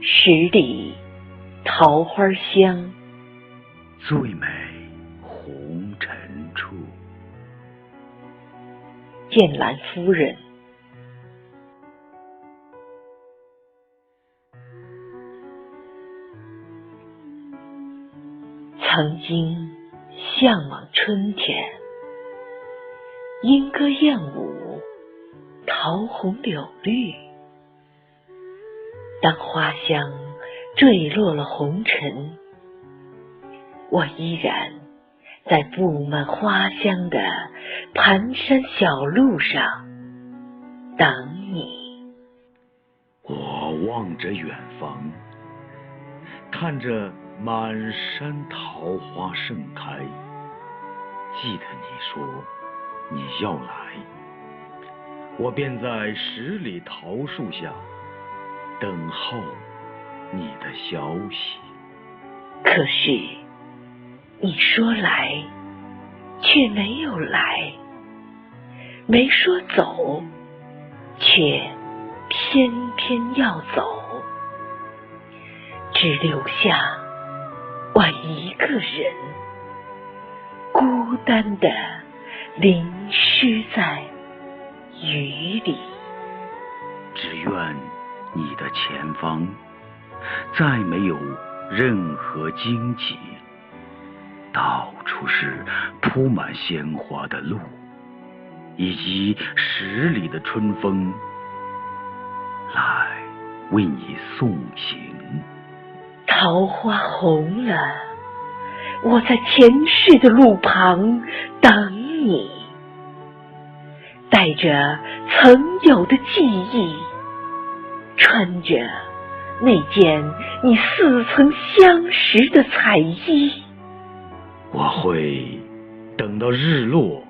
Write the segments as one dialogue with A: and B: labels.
A: 十里桃花香，
B: 最美红尘处。
A: 剑兰夫人。曾经向往春天，莺歌燕舞，桃红柳绿。当花香坠落了红尘，我依然在布满花香的盘山小路上等你。
B: 我望着远方，看着。满山桃花盛开，记得你说你要来，我便在十里桃树下等候你的消息。
A: 可是你说来，却没有来；没说走，却偏偏要走，只留下。我一个人，孤单的淋湿在雨里。
B: 只愿你的前方再没有任何荆棘，到处是铺满鲜花的路，以及十里的春风来为你送行。
A: 桃花红了，我在前世的路旁等你，带着曾有的记忆，穿着那件你似曾相识的彩衣。
B: 我会等到日落，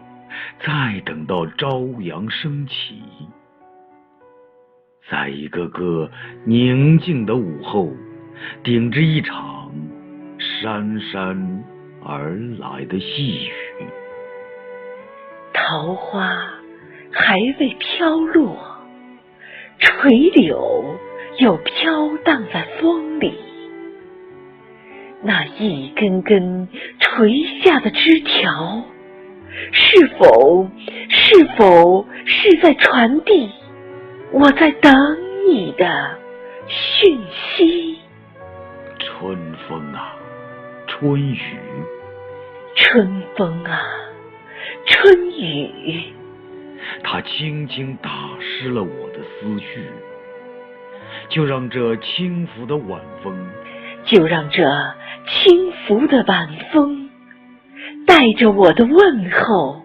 B: 再等到朝阳升起，在一个个宁静的午后。顶着一场姗姗而来的细雨，
A: 桃花还未飘落，垂柳又飘荡在风里。那一根根垂下的枝条，是否是否是在传递我在等你的讯息？
B: 春风啊，春雨，
A: 春风啊，春雨，
B: 它轻轻打湿了我的思绪，就让这轻拂的晚风，
A: 就让这轻拂的晚风，带着我的问候，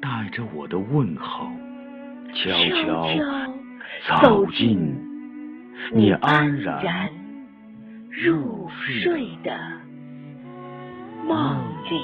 B: 带着我的问候，悄
A: 悄走进你安然。入睡的梦里。